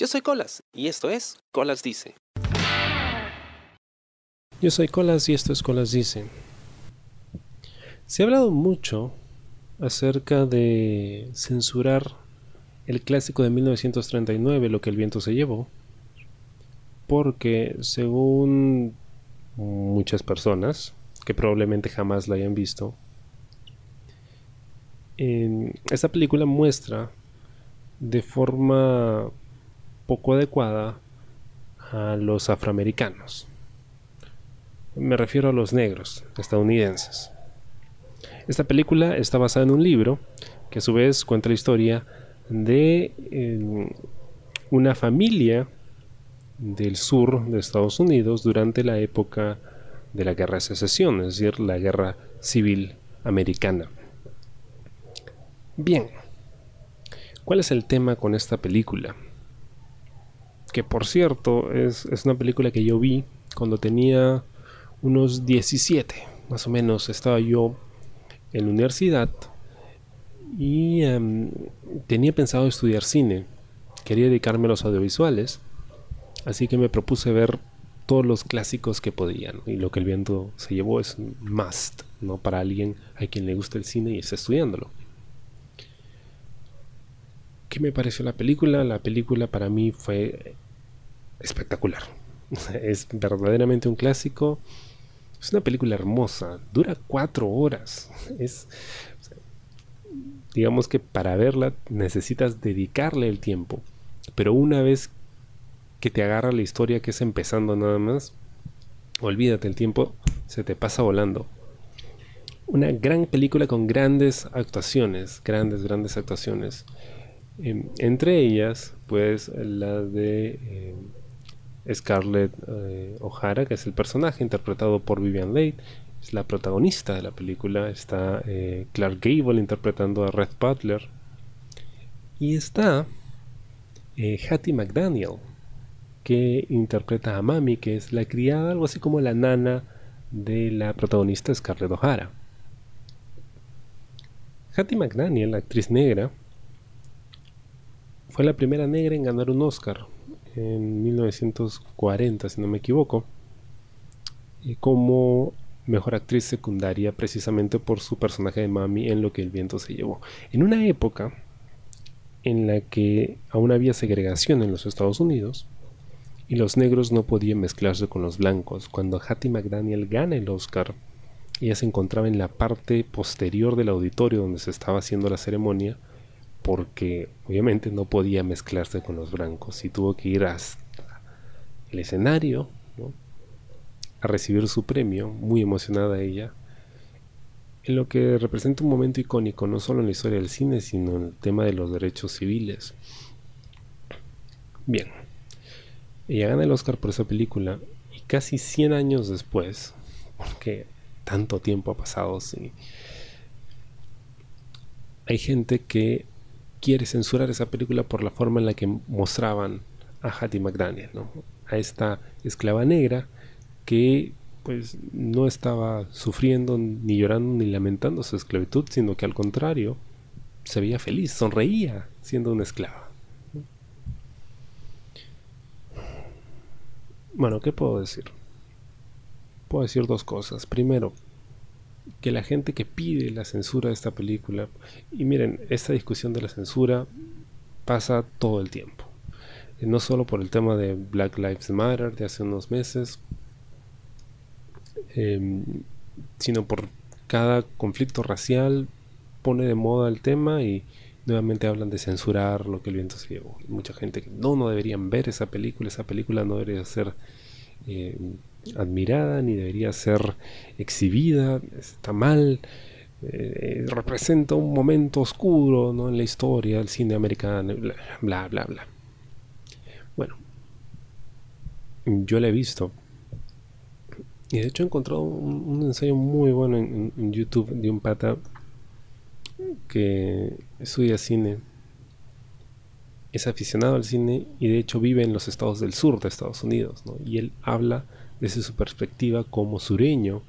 Yo soy Colas y esto es Colas Dice. Yo soy Colas y esto es Colas Dice. Se ha hablado mucho acerca de censurar el clásico de 1939, Lo que el viento se llevó, porque según muchas personas, que probablemente jamás la hayan visto, esta película muestra de forma poco adecuada a los afroamericanos. Me refiero a los negros estadounidenses. Esta película está basada en un libro que a su vez cuenta la historia de eh, una familia del sur de Estados Unidos durante la época de la guerra de secesión, es decir, la guerra civil americana. Bien, ¿cuál es el tema con esta película? Que por cierto es, una película que yo vi cuando tenía unos 17, más o menos. Estaba yo en la universidad y em, tenía pensado estudiar cine. Quería dedicarme a los audiovisuales, así que me propuse ver todos los clásicos que podían. Y lo que el viento se llevó es must, ¿no? Para alguien a quien le gusta el cine y está estudiándolo. ¿Qué me pareció la película? La película para mí fue espectacular. Es verdaderamente un clásico. Es una película hermosa. Dura cuatro horas. Es. Digamos que para verla necesitas dedicarle el tiempo. Pero una vez que te agarra la historia que es empezando nada más, olvídate el tiempo, se te pasa volando. Una gran película con grandes actuaciones, grandes, grandes actuaciones. Em, entre ellas, pues la de em, Scarlett eh, O'Hara, que es el personaje interpretado por Vivian Leigh, es la protagonista de la película. Está eh, Clark Gable interpretando a Red Butler. Y está eh, Hattie McDaniel, que interpreta a Mami, que es la criada, algo así como la nana de la protagonista Scarlett O'Hara. Hattie McDaniel, la actriz negra, fue la primera negra en ganar un Oscar en 1940, si no me equivoco, como mejor actriz secundaria precisamente por su personaje de Mami en Lo que el viento se llevó. En una época en la que aún había segregación en los Estados Unidos y los negros no podían mezclarse con los blancos, cuando Hattie McDaniel gana el Oscar, ella se encontraba en la parte posterior del auditorio donde se estaba haciendo la ceremonia, porque obviamente no podía mezclarse con los blancos y tuvo que ir hasta el escenario a recibir su premio, muy emocionada ella, en lo que representa un momento icónico no solo en la historia del cine, sino en el tema de los derechos civiles. Bien, ella gana el Oscar por esa película y casi 100 años después, porque tanto tiempo ha pasado, sí, hay gente que quiere censurar esa película por la forma en la que mostraban a Hattie McDaniel, a esta esclava negra que pues no estaba sufriendo ni llorando ni lamentando su esclavitud, sino que al contrario se veía feliz, sonreía siendo una esclava. Bueno, ¿qué puedo decir? Puedo decir dos cosas. Primero, que la gente que pide la censura de esta película, y miren, esta discusión de la censura pasa todo el tiempo. No solo por el tema de Black Lives Matter de hace unos meses, em, sino por cada conflicto racial pone de moda el tema y nuevamente hablan de censurar lo que el viento se llevó. Mucha gente que no, no deberían ver esa película, esa película no debería ser eh, admirada ni debería ser exhibida, está mal, eh, representa un momento oscuro ¿no? en la historia del cine americano, bla, bla, bla, Bueno, yo la he visto. Y de hecho he encontrado un, ensayo muy bueno en, en, YouTube de un pata que estudia cine. Es aficionado al cine y de hecho vive en los estados del sur de Estados Unidos. ¿no? Y él habla desde su perspectiva como sureño,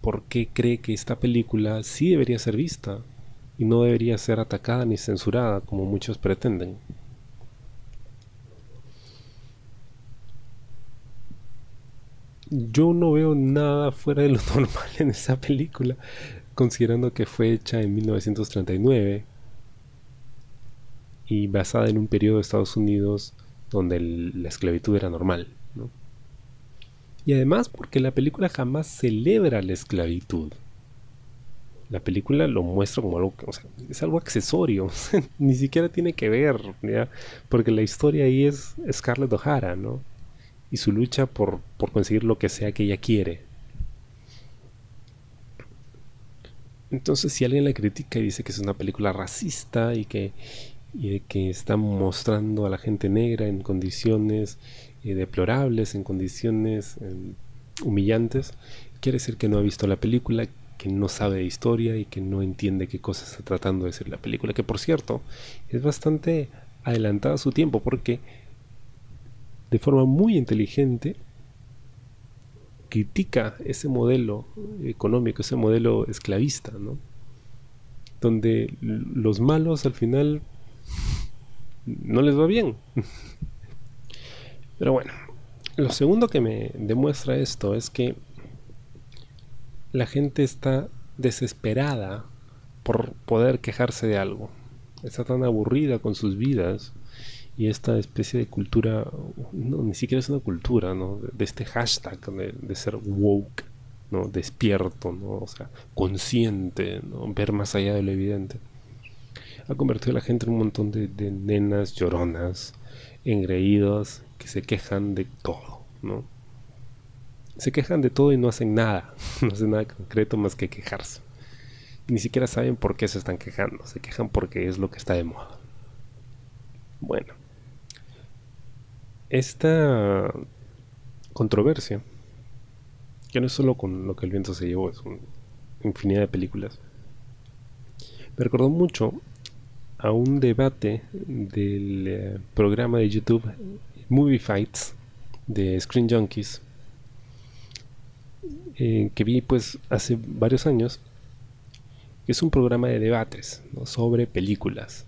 por qué cree que esta película sí debería ser vista y no debería ser atacada ni censurada como muchos pretenden. Yo no veo nada fuera de lo normal en esa película, considerando que fue hecha en 1939 y basada en un periodo de Estados Unidos donde la esclavitud era normal. Y además porque la película jamás celebra la esclavitud. La película lo muestra como algo, o sea, es algo accesorio, ni siquiera tiene que ver, porque la historia ahí es Scarlett O'Hara, ¿no? Y su lucha por, por conseguir lo que sea que ella quiere. Entonces, si alguien la critica y dice que es una película racista y que, y que está mostrando a la gente negra en condiciones eh, deplorables, en condiciones em, humillantes, quiere decir que no ha visto la película, que no sabe de historia y que no entiende qué cosa está tratando de decir la película, que por cierto es bastante adelantada a su tiempo porque de forma muy inteligente critica ese modelo económico, ese modelo esclavista. Donde los malos al final no les va bien. Pero bueno, lo segundo que me demuestra esto es que la gente está desesperada por poder quejarse de algo. Está tan aburrida con sus vidas y esta especie de cultura, no, ni siquiera es una cultura, ¿no? De, este hashtag de, ser woke, ¿no? Despierto, ¿no? O sea, consciente, ¿no? Ver más allá de lo evidente. Ha convertido a la gente en un montón de, de nenas lloronas, engreídos, que se quejan de todo, ¿no? Se quejan de todo y no hacen nada, no hacen nada concreto más que quejarse. Ni siquiera saben por qué se están quejando, se quejan porque es lo que está de moda. Bueno, esta controversia, que no es solo con lo que el viento se llevó, es una infinidad de películas, me recordó mucho a un debate del eh, programa de YouTube Movie Fights de Screen Junkies eh, que vi pues hace varios años. Es un programa de debates sobre películas.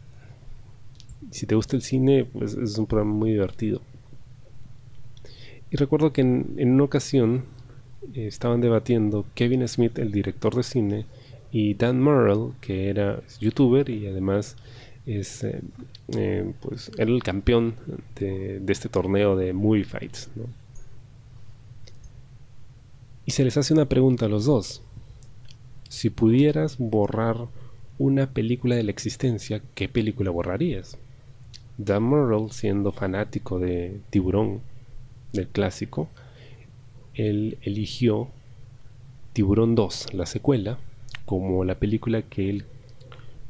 Si te gusta el cine pues es un programa muy divertido. Y recuerdo que en, una ocasión eh, estaban debatiendo Kevin Smith el director de cine y Dan Murrell que era youtuber y además es eh, eh, pues era el campeón de, este torneo de movie fights y se les hace una pregunta a los dos si pudieras borrar una película de la existencia ¿qué película borrarías? Dan Murrell siendo fanático de Tiburón del clásico él eligió Tiburón 2 la secuela como la película que él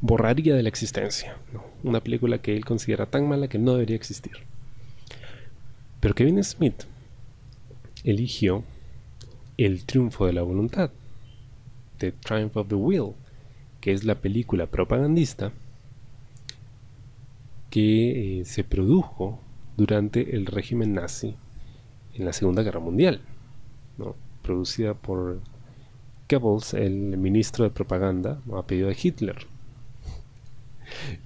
borraría de la existencia. Una película que él considera tan mala que no debería existir. Pero Kevin Smith eligió El triunfo de la voluntad, The Triumph of the Will, que es la película propagandista que eh, se produjo durante el régimen nazi en la Segunda Guerra Mundial, producida por Goebbels, el ministro de propaganda, a pedido de Hitler.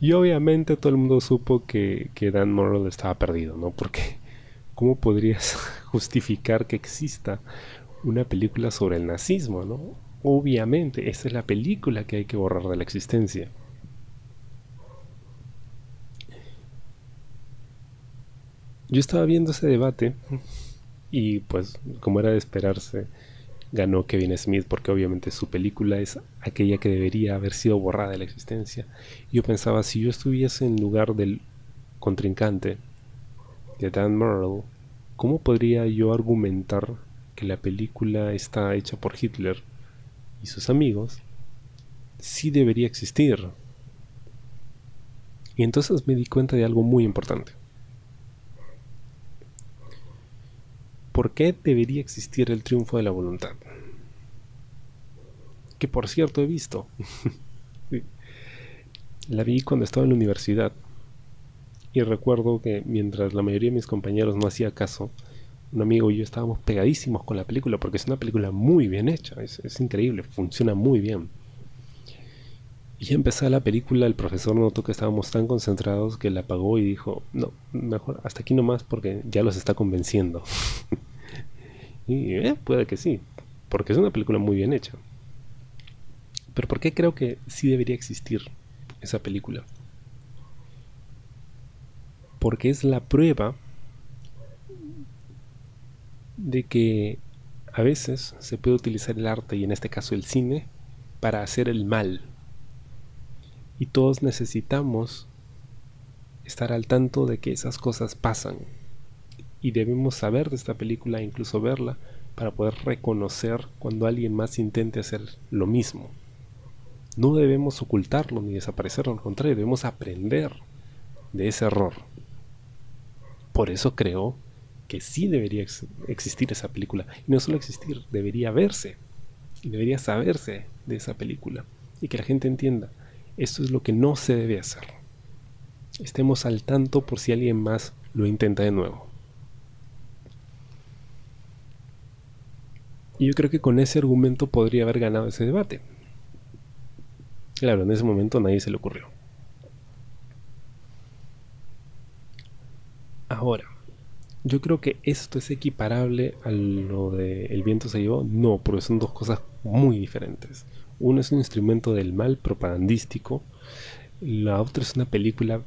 Y obviamente todo el mundo supo que, Dan Morrell estaba perdido, ¿no? Porque ¿cómo podrías justificar que exista una película sobre el nazismo, ¿no? Obviamente, esa es la película que hay que borrar de la existencia. Yo estaba viendo ese debate y pues como era de esperarse, ganó Kevin Smith porque obviamente su película es aquella que debería haber sido borrada de la existencia. Yo pensaba, si yo estuviese en lugar del contrincante de Dan Murrell, ¿cómo podría yo argumentar que la película está hecha por Hitler y sus amigos? Sí debería existir. Y entonces me di cuenta de algo muy importante. ¿Por qué debería existir el triunfo de la voluntad? Que por cierto he visto. La vi cuando estaba en la universidad. Y recuerdo que mientras la mayoría de mis compañeros no hacía caso, un amigo y yo estábamos pegadísimos con la película porque es una película muy bien hecha, es, increíble, funciona muy bien. Y ya empezaba la película, el profesor notó que estábamos tan concentrados que la apagó y dijo, no, mejor hasta aquí nomás porque ya los está convenciendo. Y eh, puede que sí, porque es una película muy bien hecha. Pero ¿por qué creo que sí debería existir esa película? Porque es la prueba de que a veces se puede utilizar el arte, y en este caso el cine, para hacer el mal. Y todos necesitamos estar al tanto de que esas cosas pasan. Y debemos saber de esta película, e incluso verla, para poder reconocer cuando alguien más intente hacer lo mismo. No debemos ocultarlo ni desaparecerlo, al contrario, debemos aprender de ese error. Por eso creo que sí debería existir esa película. Y no solo existir, debería verse. Y debería saberse de esa película. Y que la gente entienda, esto es lo que no se debe hacer. Estemos al tanto por si alguien más lo intenta de nuevo. Y yo creo que con ese argumento podría haber ganado ese debate. Claro, en ese momento nadie se le ocurrió. Ahora, yo creo que esto es equiparable a lo de El viento se llevó. No, porque son dos cosas muy diferentes. Uno es un instrumento del mal propagandístico. La otra es una película,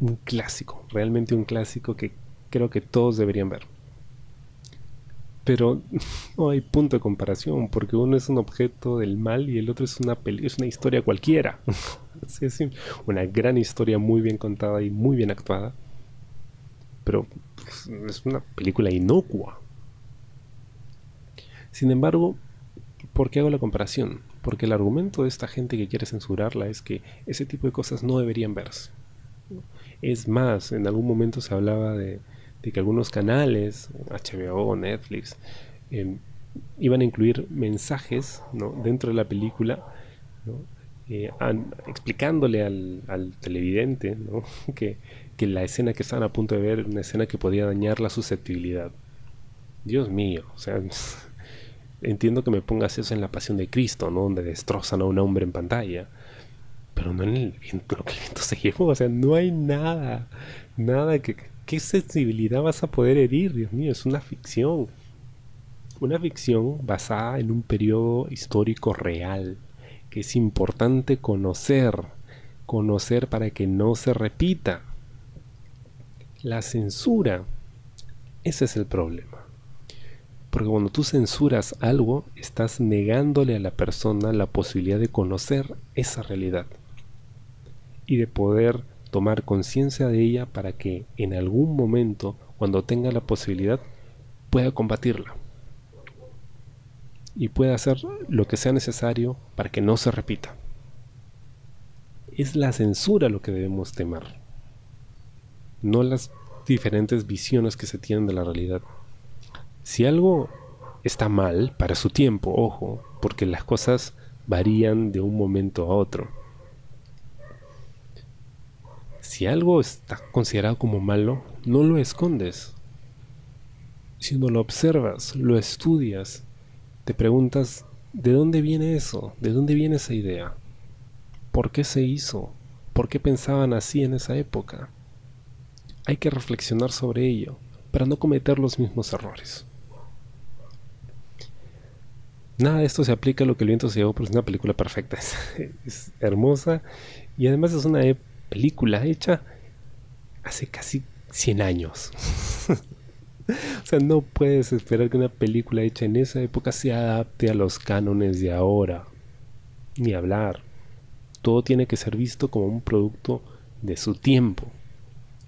un clásico, realmente un clásico que creo que todos deberían ver pero no hay punto de comparación porque uno es un objeto del mal y el otro es una es una historia cualquiera. Es una gran historia muy bien contada y muy bien actuada pero es una película inocua. Sin embargo ¿por qué hago la comparación? porque el argumento de esta gente que quiere censurarla es que ese tipo de cosas no deberían verse. Es más en algún momento se hablaba de de que algunos canales, HBO, Netflix, em, iban a incluir mensajes dentro de la película, eh, explicándole al, televidente que, que, la escena que estaban a punto de ver era una escena que podía dañar la susceptibilidad. Dios mío, o sea, entiendo que me pongas eso en la pasión de Cristo, ¿no? donde destrozan a un hombre en pantalla, pero no en el viento, lo que el viento se llevó, o sea, no hay nada, nada que, ¿Qué sensibilidad vas a poder herir? Dios mío, es una ficción. Una ficción basada en un periodo histórico real, que es importante conocer, conocer para que no se repita. La censura, ese es el problema. Porque cuando tú censuras algo, estás negándole a la persona la posibilidad de conocer esa realidad y de poder tomar conciencia de ella para que en algún momento, cuando tenga la posibilidad, pueda combatirla y pueda hacer lo que sea necesario para que no se repita. Es la censura lo que debemos temer, no las diferentes visiones que se tienen de la realidad. Si algo está mal para su tiempo, ojo, porque las cosas varían de un momento a otro si algo está considerado como malo, no lo escondes, sino lo observas, lo estudias, te preguntas, ¿de dónde viene eso? ¿De dónde viene esa idea? ¿Por qué se hizo? ¿Por qué pensaban así en esa época? Hay que reflexionar sobre ello para no cometer los mismos errores. Nada de esto se aplica a lo que el viento se llevó, pero es una película perfecta, es, hermosa y además es una película hecha hace casi 100 años. o sea, no puedes esperar que una película hecha en esa época se adapte a los cánones de ahora. Ni hablar. Todo tiene que ser visto como un producto de su tiempo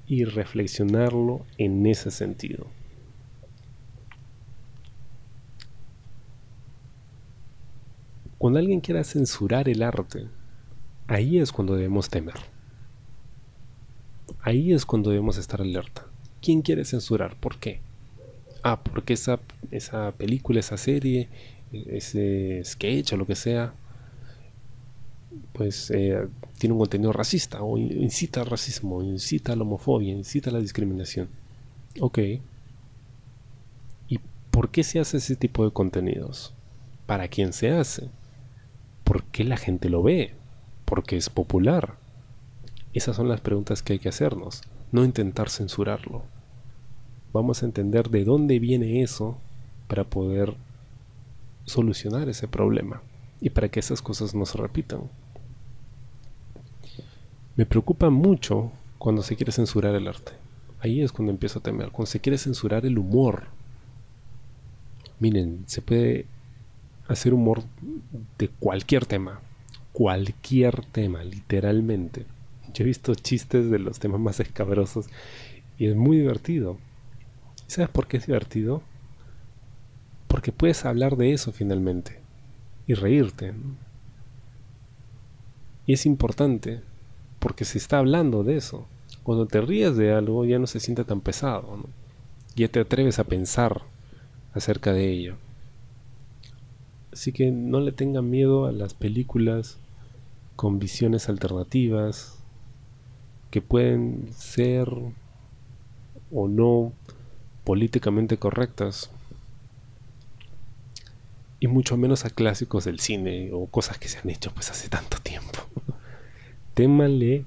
y reflexionarlo en ese sentido. Cuando alguien quiera censurar el arte, ahí es cuando debemos temer. Ahí es cuando debemos estar alerta. ¿Quién quiere censurar? ¿Por qué? Ah, porque esa, esa película, esa serie, ese sketch o lo que sea, pues eh, tiene un contenido racista o incita al racismo, incita a la homofobia, incita a la discriminación. Ok. ¿Y por qué se hace ese tipo de contenidos? ¿Para quién se hace? ¿Por qué la gente lo ve? Porque es popular. Esas son las preguntas que hay que hacernos, no intentar censurarlo. Vamos a entender de dónde viene eso para poder solucionar ese problema y para que esas cosas no se repitan. Me preocupa mucho cuando se quiere censurar el arte. Ahí es cuando empiezo a temer, cuando se quiere censurar el humor. Miren, se puede hacer humor de cualquier tema, cualquier tema, literalmente. Yo he visto chistes de los temas más escabrosos y es muy divertido. ¿Sabes por qué es divertido? Porque puedes hablar de eso finalmente y reírte. Y es importante porque se está hablando de eso. Cuando te ríes de algo ya no se siente tan pesado. Ya te atreves a pensar acerca de ello. Así que no le tengan miedo a las películas con visiones alternativas que pueden ser o no políticamente correctas y mucho menos a clásicos del cine o cosas que se han hecho pues hace tanto tiempo. Témanle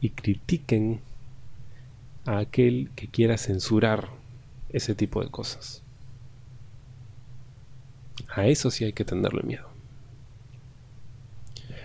y critiquen a aquel que quiera censurar ese tipo de cosas. A eso sí hay que tenerle miedo.